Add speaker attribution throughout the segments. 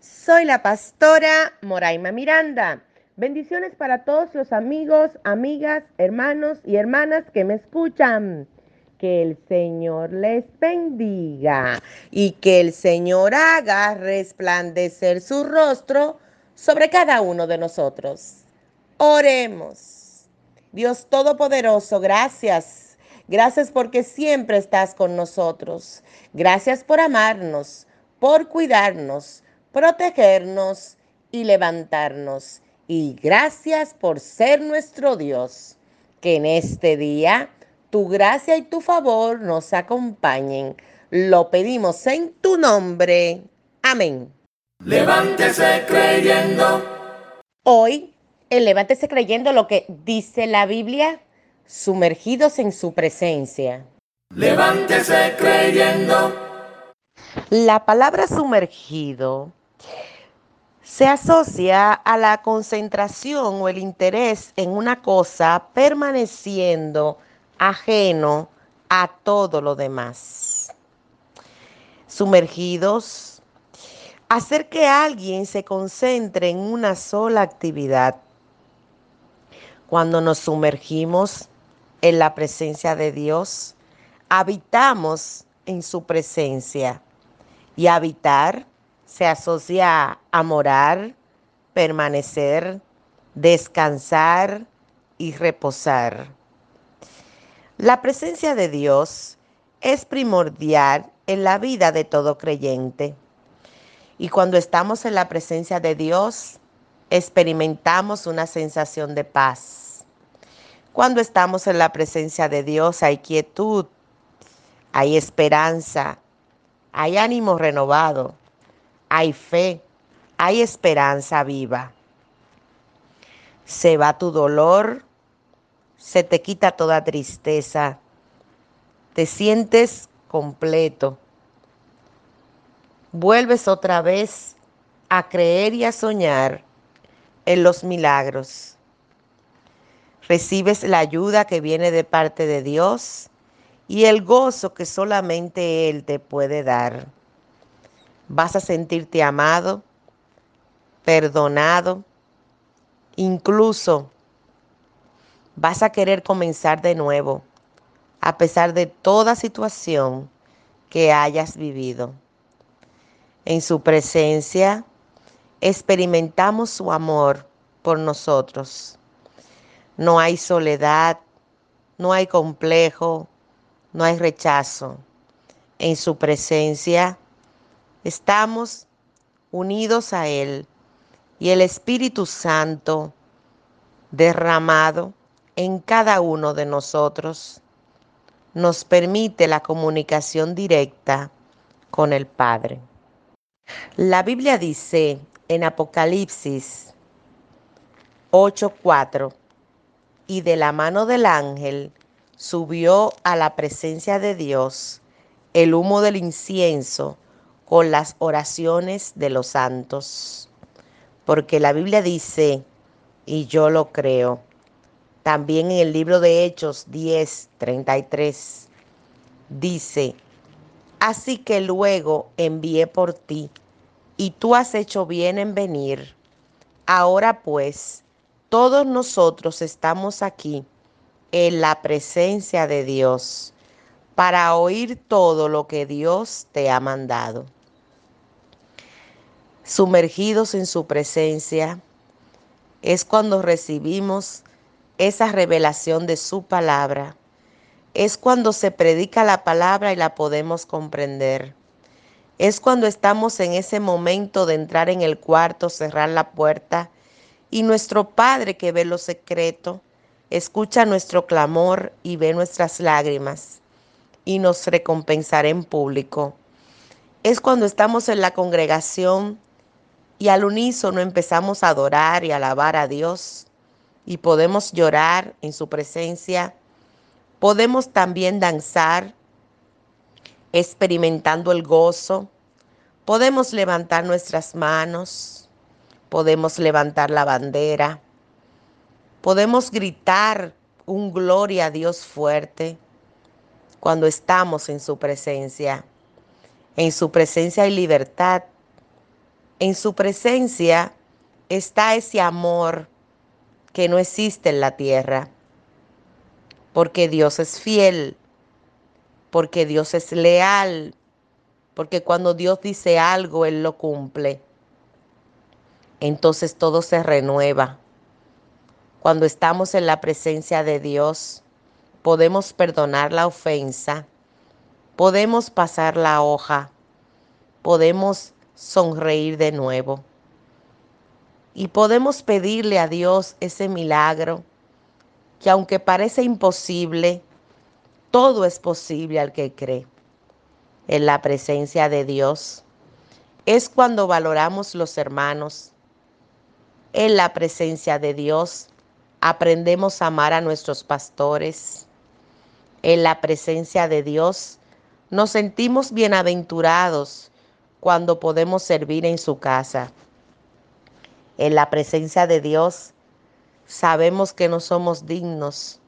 Speaker 1: Soy la pastora Moraima Miranda. Bendiciones para todos los amigos, amigas, hermanos y hermanas que me escuchan. Que el Señor les bendiga y que el Señor haga resplandecer su rostro sobre cada uno de nosotros. Oremos. Dios Todopoderoso, gracias. Gracias porque siempre estás con nosotros. Gracias por amarnos, por cuidarnos protegernos y levantarnos. Y gracias por ser nuestro Dios. Que en este día tu gracia y tu favor nos acompañen. Lo pedimos en tu nombre. Amén.
Speaker 2: Levántese creyendo.
Speaker 1: Hoy, el levántese creyendo lo que dice la Biblia, sumergidos en su presencia.
Speaker 2: Levántese creyendo.
Speaker 1: La palabra sumergido se asocia a la concentración o el interés en una cosa permaneciendo ajeno a todo lo demás. Sumergidos, hacer que alguien se concentre en una sola actividad. Cuando nos sumergimos en la presencia de Dios, habitamos en su presencia. Y habitar se asocia a morar, permanecer, descansar y reposar. La presencia de Dios es primordial en la vida de todo creyente. Y cuando estamos en la presencia de Dios, experimentamos una sensación de paz. Cuando estamos en la presencia de Dios hay quietud, hay esperanza, hay ánimo renovado, hay fe, hay esperanza viva. Se va tu dolor, se te quita toda tristeza, te sientes completo. Vuelves otra vez a creer y a soñar en los milagros. Recibes la ayuda que viene de parte de Dios y el gozo que solamente Él te puede dar. Vas a sentirte amado, perdonado, incluso vas a querer comenzar de nuevo, a pesar de toda situación que hayas vivido. En su presencia experimentamos su amor por nosotros. No hay soledad, no hay complejo, no hay rechazo. En su presencia estamos unidos a Él y el Espíritu Santo derramado en cada uno de nosotros nos permite la comunicación directa con el Padre. La Biblia dice en Apocalipsis 8:4, y de la mano del ángel subió a la presencia de Dios el humo del incienso con las oraciones de los santos. Porque la Biblia dice, y yo lo creo, también en el libro de Hechos 10, 33, dice, así que luego envié por ti, y tú has hecho bien en venir. Ahora pues, todos nosotros estamos aquí en la presencia de Dios para oír todo lo que Dios te ha mandado. Sumergidos en su presencia es cuando recibimos esa revelación de su palabra. Es cuando se predica la palabra y la podemos comprender. Es cuando estamos en ese momento de entrar en el cuarto, cerrar la puerta y nuestro Padre que ve lo secreto, escucha nuestro clamor y ve nuestras lágrimas y nos recompensará en público. Es cuando estamos en la congregación y al unísono empezamos a adorar y alabar a Dios y podemos llorar en su presencia. Podemos también danzar experimentando el gozo. Podemos levantar nuestras manos. Podemos levantar la bandera. Podemos gritar un gloria a Dios fuerte cuando estamos en su presencia. En su presencia hay libertad. En su presencia está ese amor que no existe en la tierra. Porque Dios es fiel, porque Dios es leal, porque cuando Dios dice algo, Él lo cumple. Entonces todo se renueva. Cuando estamos en la presencia de Dios, podemos perdonar la ofensa, podemos pasar la hoja, podemos sonreír de nuevo. Y podemos pedirle a Dios ese milagro que aunque parece imposible, todo es posible al que cree. En la presencia de Dios es cuando valoramos los hermanos. En la presencia de Dios aprendemos a amar a nuestros pastores. En la presencia de Dios nos sentimos bienaventurados cuando podemos servir en su casa en la presencia de Dios, sabemos que no somos dignos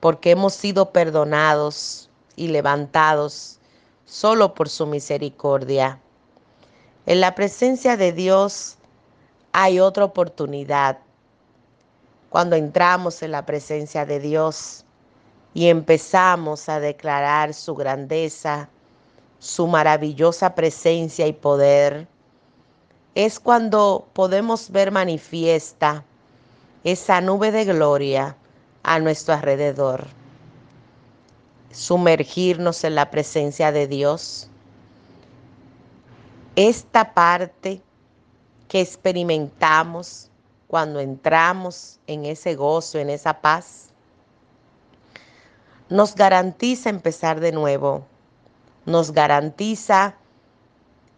Speaker 1: porque hemos sido perdonados y levantados solo por su misericordia. En la presencia de Dios hay otra oportunidad. Cuando entramos en la presencia de Dios y empezamos a declarar su grandeza, su maravillosa presencia y poder, es cuando podemos ver manifiesta esa nube de gloria a nuestro alrededor. Sumergirnos en la presencia de Dios. Esta parte que experimentamos cuando entramos en ese gozo, en esa paz, nos garantiza empezar de nuevo, nos garantiza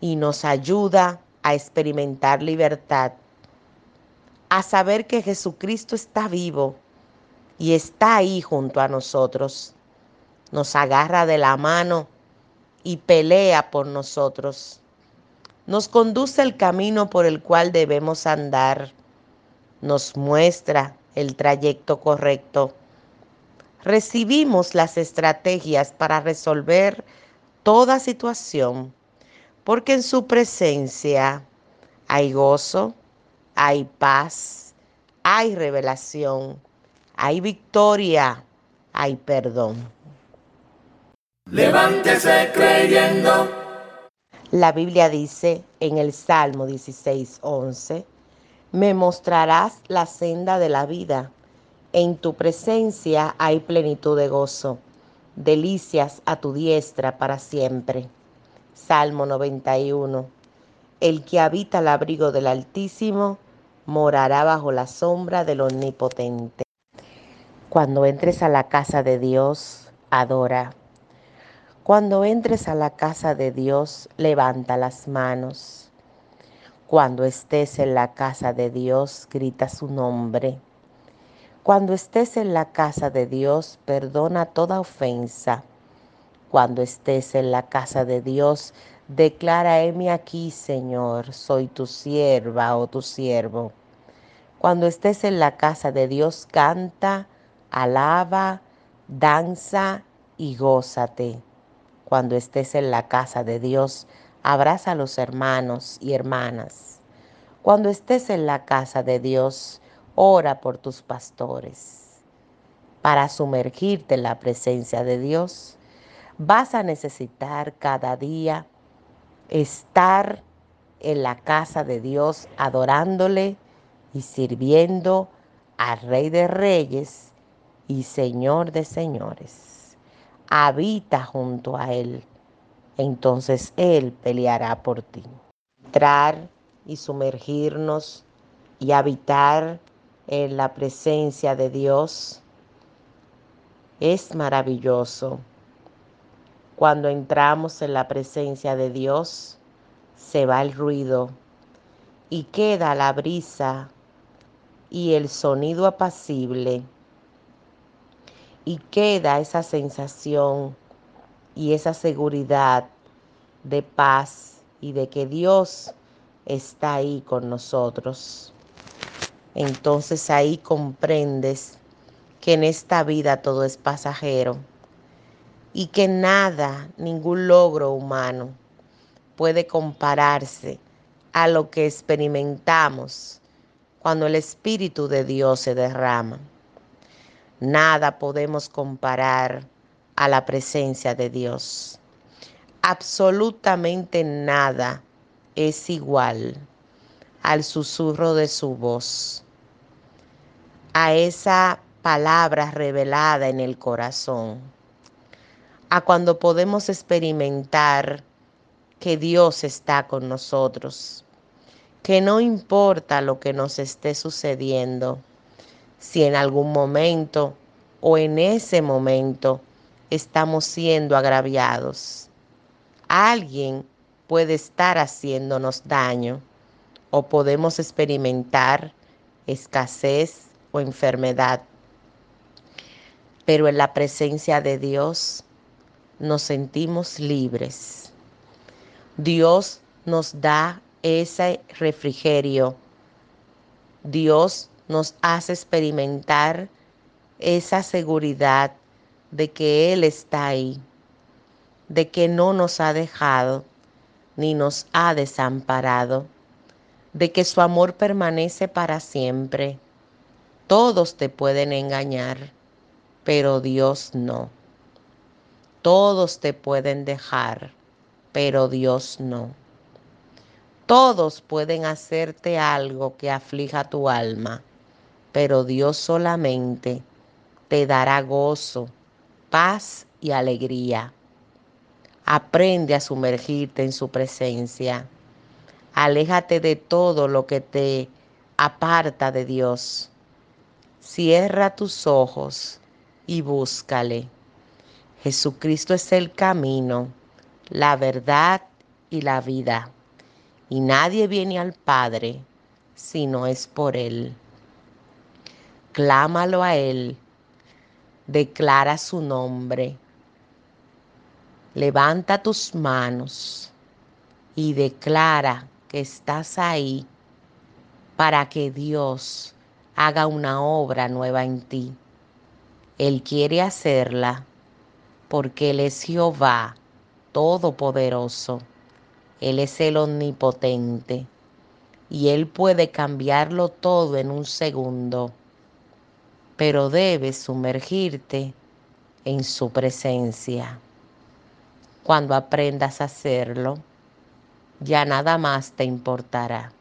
Speaker 1: y nos ayuda a experimentar libertad, a saber que Jesucristo está vivo y está ahí junto a nosotros. Nos agarra de la mano y pelea por nosotros. Nos conduce el camino por el cual debemos andar. Nos muestra el trayecto correcto. Recibimos las estrategias para resolver toda situación porque en su presencia hay gozo, hay paz, hay revelación, hay victoria, hay perdón.
Speaker 2: Levántese creyendo.
Speaker 1: La Biblia dice en el Salmo 16, 11, me mostrarás la senda de la vida. En tu presencia hay plenitud de gozo, delicias a tu diestra para siempre. Salmo 91. El que habita el abrigo del Altísimo morará bajo la sombra del Omnipotente. Cuando entres a la casa de Dios, adora. Cuando entres a la casa de Dios, levanta las manos. Cuando estés en la casa de Dios, grita su nombre. Cuando estés en la casa de Dios, perdona toda ofensa cuando estés en la casa de Dios, declara, heme aquí, Señor, soy tu sierva o tu siervo. Cuando estés en la casa de Dios, canta, alaba, danza y gózate. Cuando estés en la casa de Dios, abraza a los hermanos y hermanas. Cuando estés en la casa de Dios, ora por tus pastores. Para sumergirte en la presencia de Dios, vas a necesitar cada día estar en la casa de Dios adorándole y sirviendo al Rey de Reyes y Señor de Señores. Habita junto a Él, entonces Él peleará por ti. Entrar y sumergirnos y habitar en la presencia de Dios es maravilloso. Cuando entramos en la presencia de Dios, se va el ruido, y queda la brisa y el sonido apacible y queda esa sensación y esa seguridad de paz y de que Dios está ahí con nosotros. Entonces ahí comprendes que en esta vida todo es pasajero y que nada, ningún logro humano puede compararse a lo que experimentamos cuando el Espíritu de Dios se derrama. Nada podemos comparar a la presencia de Dios. Absolutamente nada es igual al susurro de su voz, a esa palabra revelada en el corazón, a cuando podemos experimentar que Dios está con nosotros, que no importa lo que nos esté sucediendo, si en algún momento o en ese momento estamos siendo agraviados. Alguien puede estar haciéndonos daño o podemos experimentar escasez o enfermedad. Pero en la presencia de Dios nos sentimos libres. Dios nos da ese refrigerio. Dios nos hace experimentar esa seguridad de que Él está ahí, de que no nos ha dejado ni nos ha desamparado, de que su amor permanece para siempre. Todos te pueden engañar, pero Dios no. Todos te pueden dejar, pero Dios no. Todos pueden hacerte algo que aflija tu alma, pero Dios solamente te dará gozo, paz y alegría. Aprende a sumergirte en su presencia. Aléjate de todo lo que te aparta de Dios. Cierra tus ojos y búscale. Jesucristo es el camino, la verdad y la vida. Y nadie viene al Padre si no es por Él. Clámalo a Él declara su nombre. Levanta tus manos y declara que estás ahí para que Dios haga una obra nueva en ti. Él quiere hacerla porque Él es Jehová Todopoderoso. Él es el Omnipotente y Él puede cambiarlo todo en un segundo pero debes sumergirte en su presencia. Cuando aprendas a hacerlo, ya nada más te importará,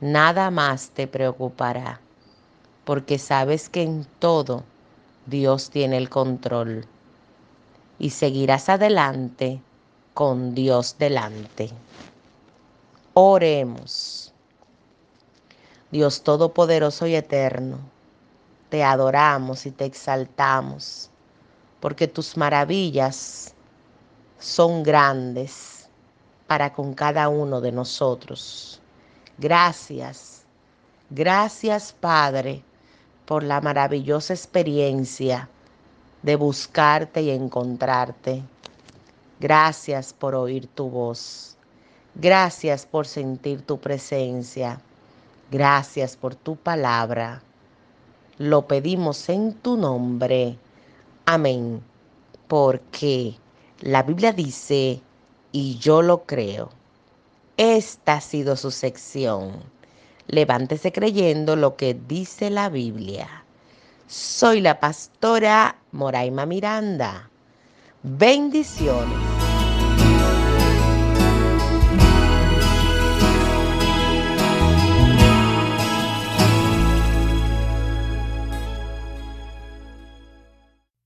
Speaker 1: nada más te preocupará, porque sabes que en todo Dios tiene el control y seguirás adelante con Dios delante. Oremos. Dios Todopoderoso y Eterno te adoramos y te exaltamos, porque tus maravillas son grandes para con cada uno de nosotros. Gracias, gracias Padre por la maravillosa experiencia de buscarte y encontrarte. Gracias por oír tu voz. Gracias por sentir tu presencia. Gracias por tu palabra. Lo pedimos en tu nombre. Amén. Porque la Biblia dice, y yo lo creo. Esta ha sido su sección. Levántese creyendo lo que dice la Biblia. Soy la pastora Moraima Miranda. Bendiciones.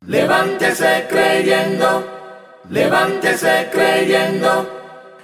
Speaker 2: Levántese creyendo, levántese creyendo,